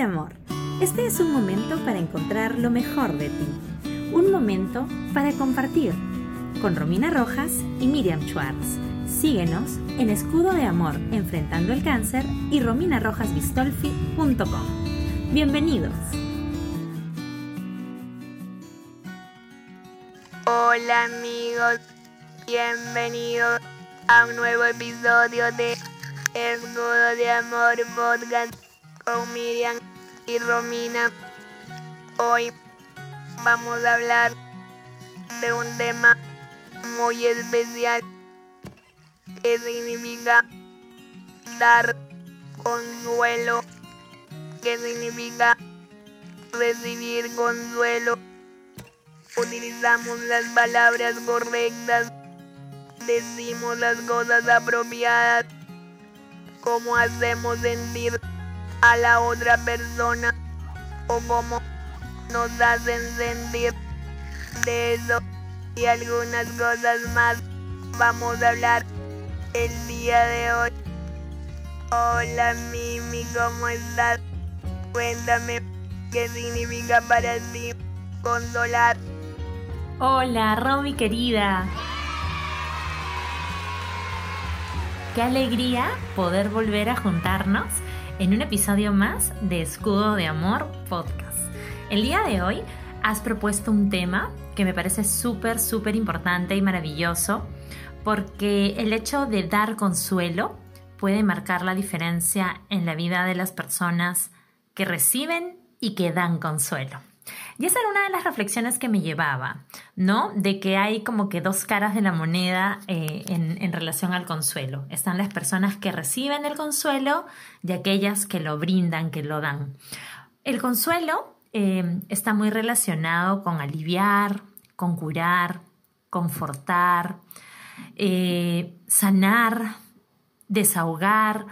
amor. Este es un momento para encontrar lo mejor de ti. Un momento para compartir. Con Romina Rojas y Miriam Schwartz. Síguenos en Escudo de Amor Enfrentando el Cáncer y rominarojasbistolfi.com. Bienvenidos. Hola amigos, bienvenidos a un nuevo episodio de Escudo de Amor Podcast con Miriam y Romina. Hoy vamos a hablar de un tema muy especial que significa dar consuelo, que significa recibir consuelo. Utilizamos las palabras correctas, decimos las cosas apropiadas, cómo hacemos sentir a la otra persona o cómo nos hacen sentir de eso y algunas cosas más. Vamos a hablar el día de hoy. Hola Mimi, ¿cómo estás? Cuéntame qué significa para ti consolar. Hola, Romy querida. Qué alegría poder volver a juntarnos en un episodio más de Escudo de Amor Podcast. El día de hoy has propuesto un tema que me parece súper, súper importante y maravilloso porque el hecho de dar consuelo puede marcar la diferencia en la vida de las personas que reciben y que dan consuelo. Y esa era una de las reflexiones que me llevaba, ¿no? De que hay como que dos caras de la moneda eh, en, relación al consuelo. Están las personas que reciben el consuelo y aquellas que lo brindan, que lo dan. El consuelo eh, está muy relacionado con aliviar, con curar, confortar, eh, sanar, desahogar.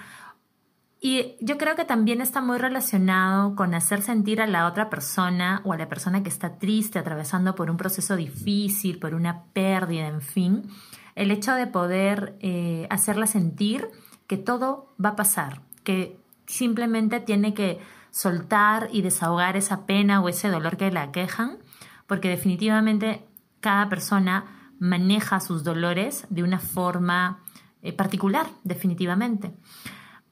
Y yo creo que también está muy relacionado con hacer sentir a la otra persona o a la persona que está triste, atravesando por un proceso difícil, por una pérdida, en fin, el hecho de poder eh, hacerla sentir que todo va a pasar, que simplemente tiene que soltar y desahogar esa pena o ese dolor que la quejan, porque definitivamente cada persona maneja sus dolores de una forma eh, particular, definitivamente.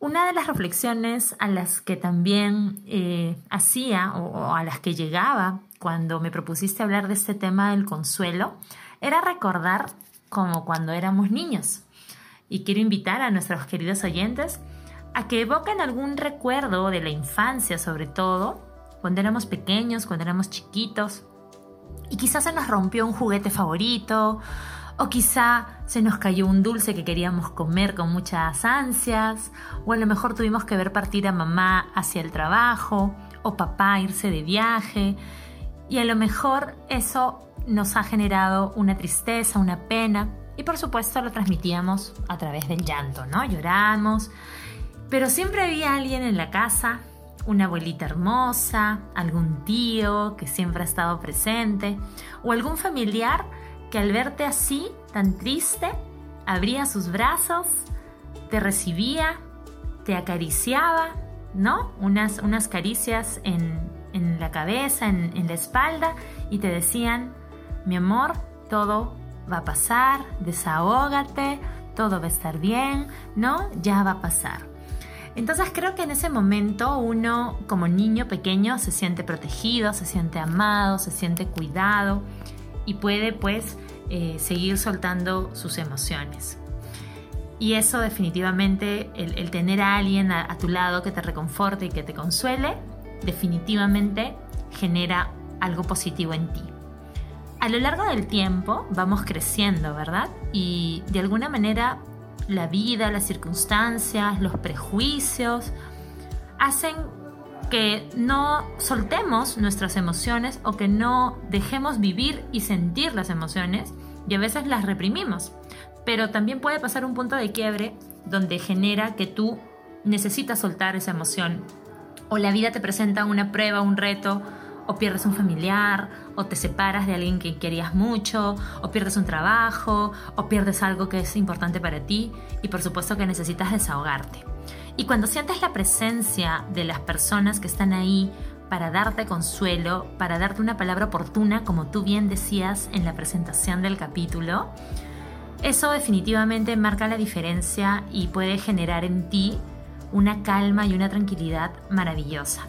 Una de las reflexiones a las que también eh, hacía o, a las que llegaba cuando me propusiste hablar de este tema del consuelo era recordar como cuando éramos niños. Y quiero invitar a nuestros queridos oyentes a que evoquen algún recuerdo de la infancia, sobre todo, cuando éramos pequeños, cuando éramos chiquitos, y quizás se nos rompió un juguete favorito, o quizá se nos cayó un dulce que queríamos comer con muchas ansias, o a lo mejor tuvimos que ver partir a mamá hacia el trabajo, o papá irse de viaje, y a lo mejor eso nos ha generado una tristeza, una pena, y por supuesto lo transmitíamos a través del llanto, ¿no? Lloramos, pero siempre había alguien en la casa una abuelita hermosa, algún tío que siempre ha estado presente o algún familiar que al verte así, tan triste, abría sus brazos, te recibía, te acariciaba, ¿no? Unas, unas caricias en, la cabeza, en, en la espalda y te decían, mi amor, todo va a pasar, desahógate, todo va a estar bien, ¿no? Ya va a pasar. Entonces creo que en ese momento uno como niño pequeño se siente protegido, se siente amado, se siente cuidado y puede pues eh, seguir soltando sus emociones. Y eso definitivamente, el, tener a alguien a, a tu lado que te reconforte y que te consuele, definitivamente genera algo positivo en ti. A lo largo del tiempo vamos creciendo, ¿verdad? Y de alguna manera la vida, las circunstancias, los prejuicios, hacen que no soltemos nuestras emociones o que no dejemos vivir y sentir las emociones y a veces las reprimimos. Pero también puede pasar un punto de quiebre donde genera que tú necesitas soltar esa emoción o la vida te presenta una prueba, un reto o pierdes un familiar, o te separas de alguien que querías mucho, o pierdes un trabajo, o pierdes algo que es importante para ti, y por supuesto que necesitas desahogarte. Y cuando sientes la presencia de las personas que están ahí para darte consuelo, para darte una palabra oportuna, como tú bien decías en la presentación del capítulo, eso definitivamente marca la diferencia y puede generar en ti una calma y una tranquilidad maravillosa.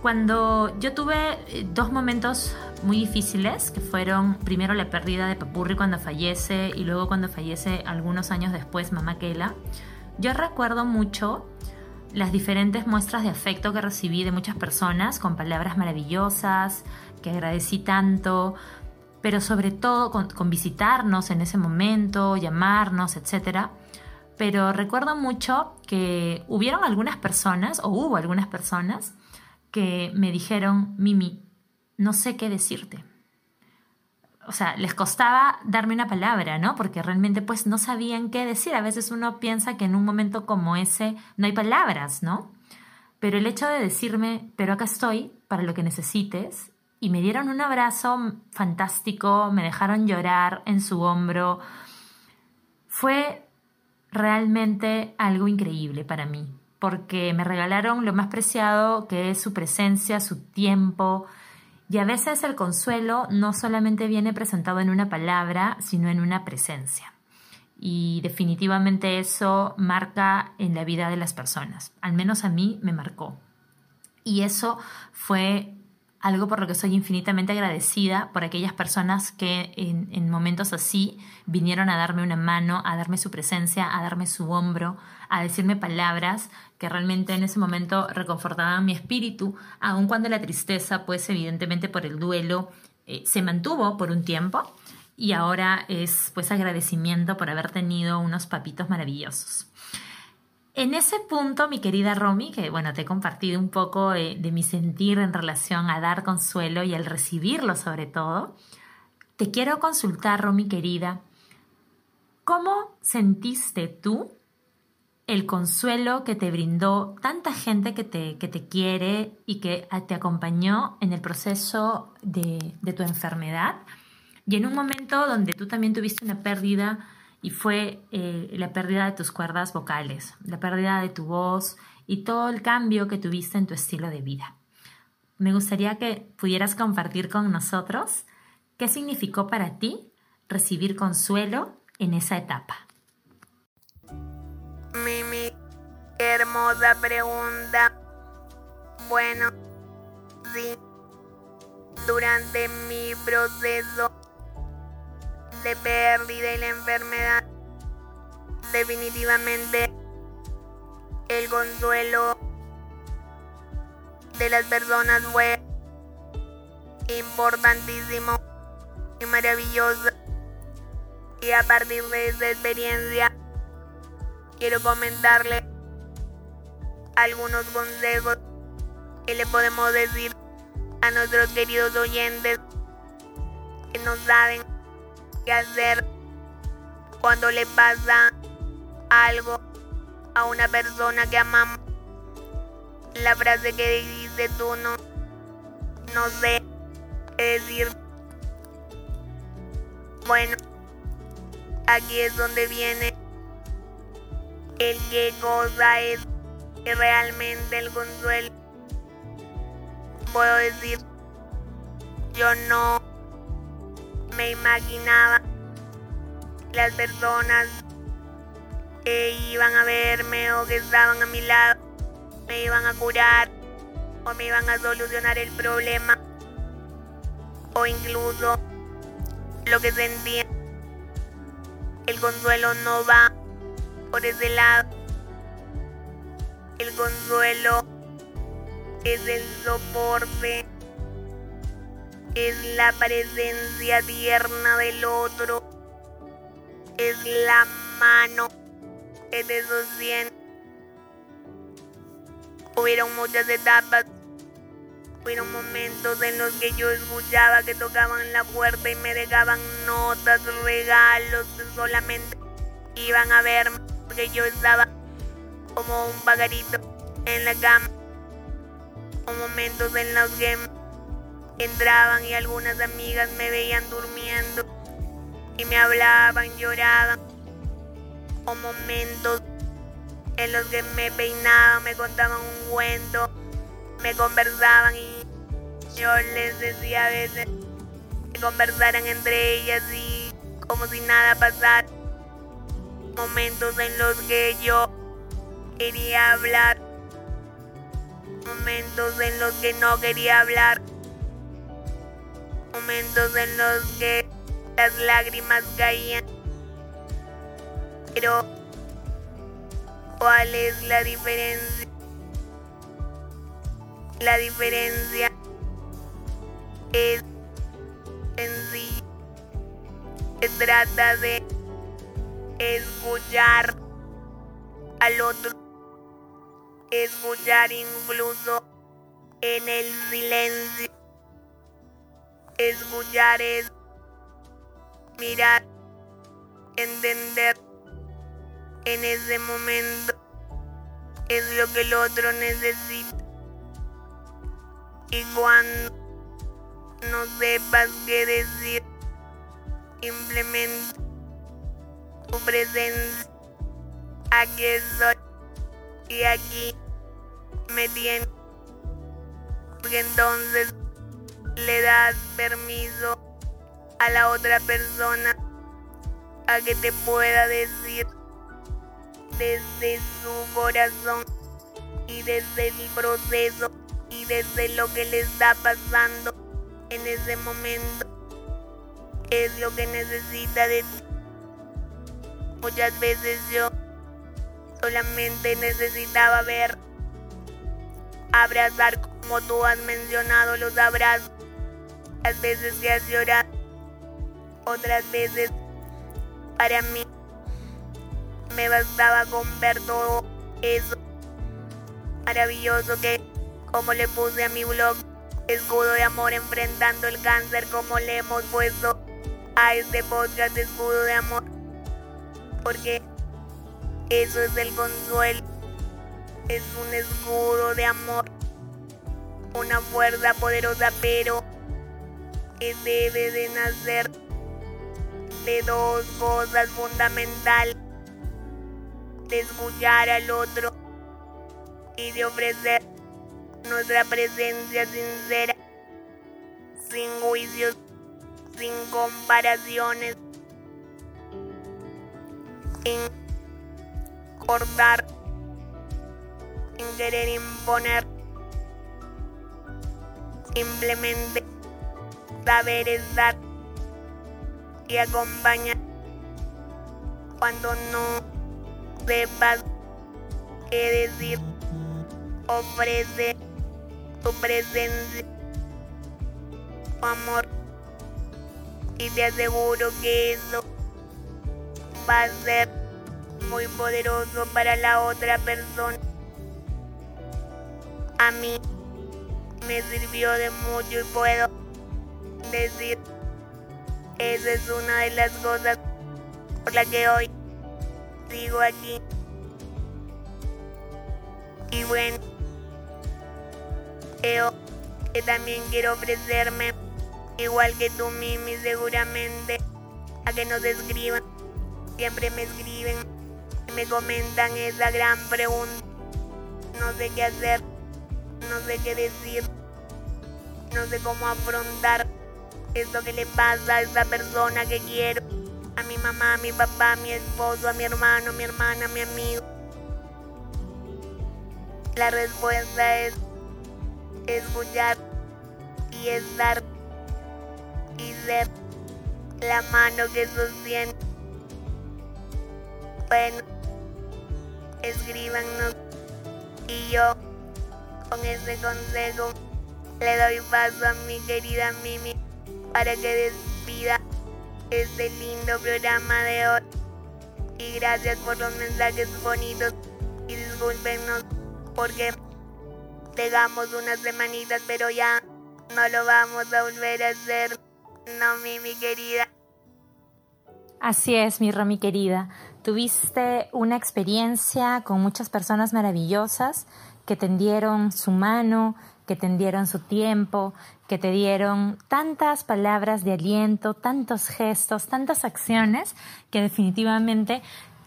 Cuando yo tuve eh, dos momentos muy difíciles, que fueron primero la pérdida de Papurri cuando fallece y luego cuando fallece algunos años después Mamá Kela, yo recuerdo mucho las diferentes muestras de afecto que recibí de muchas personas con palabras maravillosas, que agradecí tanto, pero sobre todo con, visitarnos en ese momento, llamarnos, etc. Pero recuerdo mucho que hubieron algunas personas, o hubo algunas personas, que me dijeron, Mimi, no sé qué decirte. O sea, les costaba darme una palabra, ¿no? Porque realmente pues no sabían qué decir. A veces uno piensa que en un momento como ese no hay palabras, ¿no? Pero el hecho de decirme, pero acá estoy para lo que necesites, y me dieron un abrazo fantástico, me dejaron llorar en su hombro, fue realmente algo increíble para mí porque me regalaron lo más preciado que es su presencia, su tiempo. Y a veces el consuelo no solamente viene presentado en una palabra, sino en una presencia. Y definitivamente eso marca en la vida de las personas. Al menos a mí me marcó. Y eso fue algo por lo que soy infinitamente agradecida por aquellas personas que en, momentos así vinieron a darme una mano, a darme su presencia, a darme su hombro, a decirme palabras que realmente en ese momento reconfortaban mi espíritu, aun cuando la tristeza, pues evidentemente por el duelo, eh, se mantuvo por un tiempo y ahora es pues agradecimiento por haber tenido unos papitos maravillosos. En ese punto, mi querida Romy, que bueno, te he compartido un poco de, mi sentir en relación a dar consuelo y al recibirlo sobre todo, te quiero consultar, Romy querida, ¿cómo sentiste tú el consuelo que te brindó tanta gente que te, que te quiere y que te acompañó en el proceso de, de tu enfermedad? Y en un momento donde tú también tuviste una pérdida y fue eh, la pérdida de tus cuerdas vocales, la pérdida de tu voz y todo el cambio que tuviste en tu estilo de vida. Me gustaría que pudieras compartir con nosotros qué significó para ti recibir consuelo en esa etapa. Mimi, hermosa pregunta. Bueno, sí, durante mi proceso de pérdida y la enfermedad. Definitivamente el consuelo de las personas fue importantísimo y maravilloso. Y a partir de esa experiencia quiero comentarle algunos consejos que le podemos decir a nuestros queridos oyentes que no saben qué hacer cuando le pasa algo a una persona que amamos. La frase que dice tú no, no sé qué decir. Bueno, aquí es donde viene el que cosa es realmente el consuelo. Puedo decir, yo no me imaginaba las personas que iban a verme o que estaban a mi lado me iban a curar o me iban a solucionar el problema o incluso lo que sentía. El consuelo no va por ese lado. El consuelo es el soporte es la presencia tierna del otro, es la mano que te sostiene. Hubieron muchas etapas, hubieron momentos en los que yo escuchaba que tocaban la puerta y me dejaban notas, regalos, solamente iban a verme porque yo estaba como un pagarito en la cama. O momentos en los que entraban y algunas amigas me veían durmiendo y me hablaban, lloraban. O momentos en los que me peinaban, me contaban un cuento, me conversaban y yo les decía a veces que conversaran entre ellas y como si nada pasara. Momentos en los que yo quería hablar, momentos en los que no quería hablar, momentos en los que las lágrimas caían. Pero, ¿cuál es la diferencia? La diferencia es sencilla. Se trata de escuchar al otro. Escuchar incluso en el silencio. Escuchar es mirar, entender en ese momento es lo que el otro necesita. Y cuando no sepas qué decir, simplemente tu presencia. Aquí estoy y aquí me tienes. Porque entonces le das permiso a la otra persona a que te pueda decir desde su corazón y desde el proceso y desde lo que le está pasando en ese momento es lo que necesita de ti. Muchas veces yo solamente necesitaba ver, abrazar como tú has mencionado los abrazos, las veces que has llorado, otras veces para mí me bastaba con ver todo eso maravilloso que, como le puse a mi blog, escudo de amor enfrentando el cáncer, como le hemos puesto a este podcast de escudo de amor. Porque eso es el consuelo, es un escudo de amor, una fuerza poderosa, pero que debe de nacer de dos cosas fundamentales de escuchar al otro y de ofrecer nuestra presencia sincera, sin juicios, sin comparaciones, sin cortar, sin querer imponer, simplemente saber estar y acompañar cuando no sepas qué decir. Ofrece tu presencia, tu amor. Y te aseguro que eso va a ser muy poderoso para la otra persona. A mí me sirvió de mucho y puedo decir, esa es una de las cosas por la que hoy sigo aquí. Y bueno, creo que también quiero ofrecerme, igual que tú, Mimi, seguramente, a que nos escriban. Siempre me escriben y me comentan esa gran pregunta. No sé qué hacer, no sé qué decir, no sé cómo afrontar esto que le pasa a esa persona que quiero a mi mamá, a mi papá, a mi esposo, a mi hermano, a mi hermana, a mi amigo? La respuesta es escuchar y estar y ser la mano que sostiene. Bueno, escríbanos y yo con ese consejo le doy paso a mi querida Mimi para que despida este lindo programa de hoy. Y gracias por los mensajes bonitos. Y discúlpenos porque dejamos unas semanitas, pero ya no lo vamos a volver a hacer. No, mi, mi querida. Así es, mi Romy querida. Tuviste una experiencia con muchas personas maravillosas que tendieron su mano, que tendieron su tiempo, que te dieron tantas palabras de aliento, tantos gestos, tantas acciones que definitivamente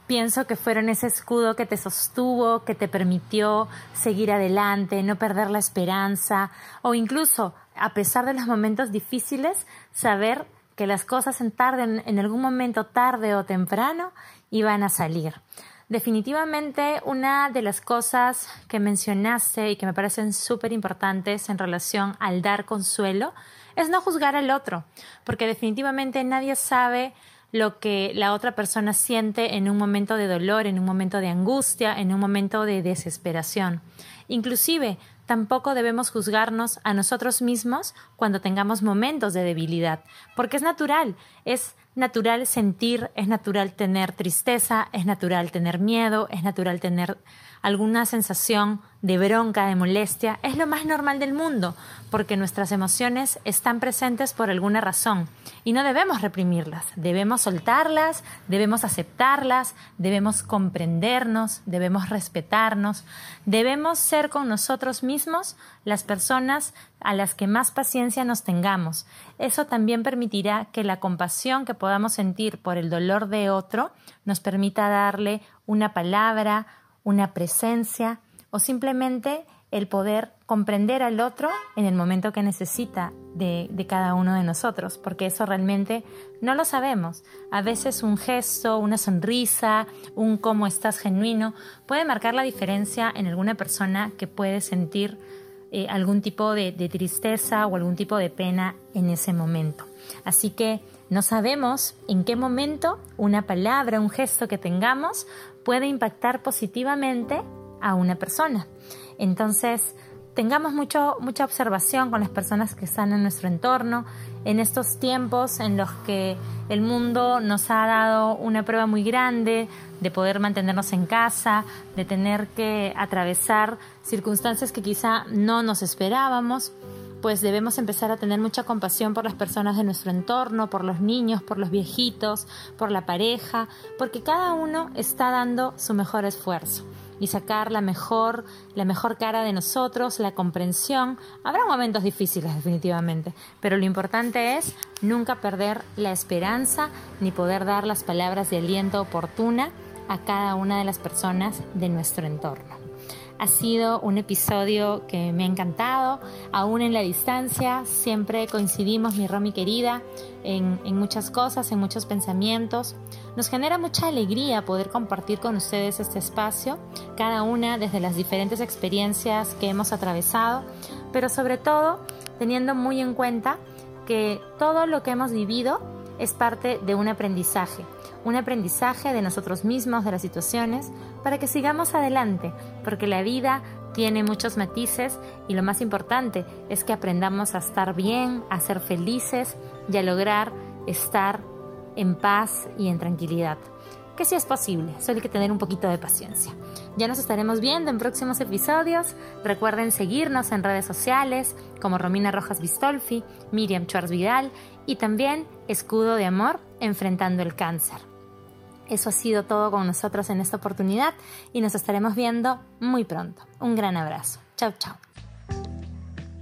pienso que fueron ese escudo que te sostuvo, que te permitió seguir adelante, no perder la esperanza o incluso, a pesar de los momentos difíciles, saber que las cosas en, tarde, en algún momento tarde o temprano iban a salir. Definitivamente una de las cosas que mencionaste y que me parecen súper importantes en relación al dar consuelo es no juzgar al otro, porque definitivamente nadie sabe lo que la otra persona siente en un momento de dolor, en un momento de angustia, en un momento de desesperación. Inclusive, tampoco debemos juzgarnos a nosotros mismos cuando tengamos momentos de debilidad, porque es natural, es natural sentir, es natural tener tristeza, es natural tener miedo, es natural tener alguna sensación de bronca, de molestia, es lo más normal del mundo, porque nuestras emociones están presentes por alguna razón y no debemos reprimirlas, debemos soltarlas, debemos aceptarlas, debemos comprendernos, debemos respetarnos, debemos ser con nosotros mismos las personas a las que más paciencia nos tengamos. Eso también permitirá que la compasión que podamos sentir por el dolor de otro nos permita darle una palabra, una presencia o simplemente el poder comprender al otro en el momento que necesita de, cada uno de nosotros, porque eso realmente no lo sabemos. A veces un gesto, una sonrisa, un cómo estás genuino puede marcar la diferencia en alguna persona que puede sentir eh, algún tipo de tristeza o algún tipo de pena en ese momento. Así que no sabemos en qué momento una palabra, un gesto que tengamos puede impactar positivamente a una persona. Entonces, tengamos mucho, mucha observación con las personas que están en nuestro entorno, en estos tiempos en los que el mundo nos ha dado una prueba muy grande de poder mantenernos en casa, de tener que atravesar circunstancias que quizá no nos esperábamos pues debemos empezar a tener mucha compasión por las personas de nuestro entorno, por los niños, por los viejitos, por la pareja, porque cada uno está dando su mejor esfuerzo y sacar la mejor, la mejor cara de nosotros, la comprensión. Habrá momentos difíciles definitivamente, pero lo importante es nunca perder la esperanza ni poder dar las palabras de aliento oportuna a cada una de las personas de nuestro entorno. Ha sido un episodio que me ha encantado, aún en la distancia, siempre coincidimos, mi Romy querida, en, en, muchas cosas, en muchos pensamientos. Nos genera mucha alegría poder compartir con ustedes este espacio, cada una desde las diferentes experiencias que hemos atravesado, pero sobre todo teniendo muy en cuenta que todo lo que hemos vivido es parte de un aprendizaje un aprendizaje de nosotros mismos, de las situaciones, para que sigamos adelante, porque la vida tiene muchos matices y lo más importante es que aprendamos a estar bien, a ser felices y a lograr estar en paz y en tranquilidad. Que sí es posible, solo hay que tener un poquito de paciencia. Ya nos estaremos viendo en próximos episodios. Recuerden seguirnos en redes sociales como Romina Rojas Bistolfi, Miriam Schwarz Vidal y también Escudo de Amor Enfrentando el Cáncer. Eso ha sido todo con nosotros en esta oportunidad y nos estaremos viendo muy pronto. Un gran abrazo. Chao, chao.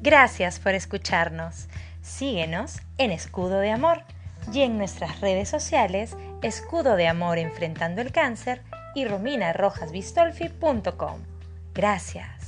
Gracias por escucharnos. Síguenos en Escudo de Amor y en nuestras redes sociales Escudo de Amor Enfrentando el Cáncer y rominarojasbistolfi.com. Gracias.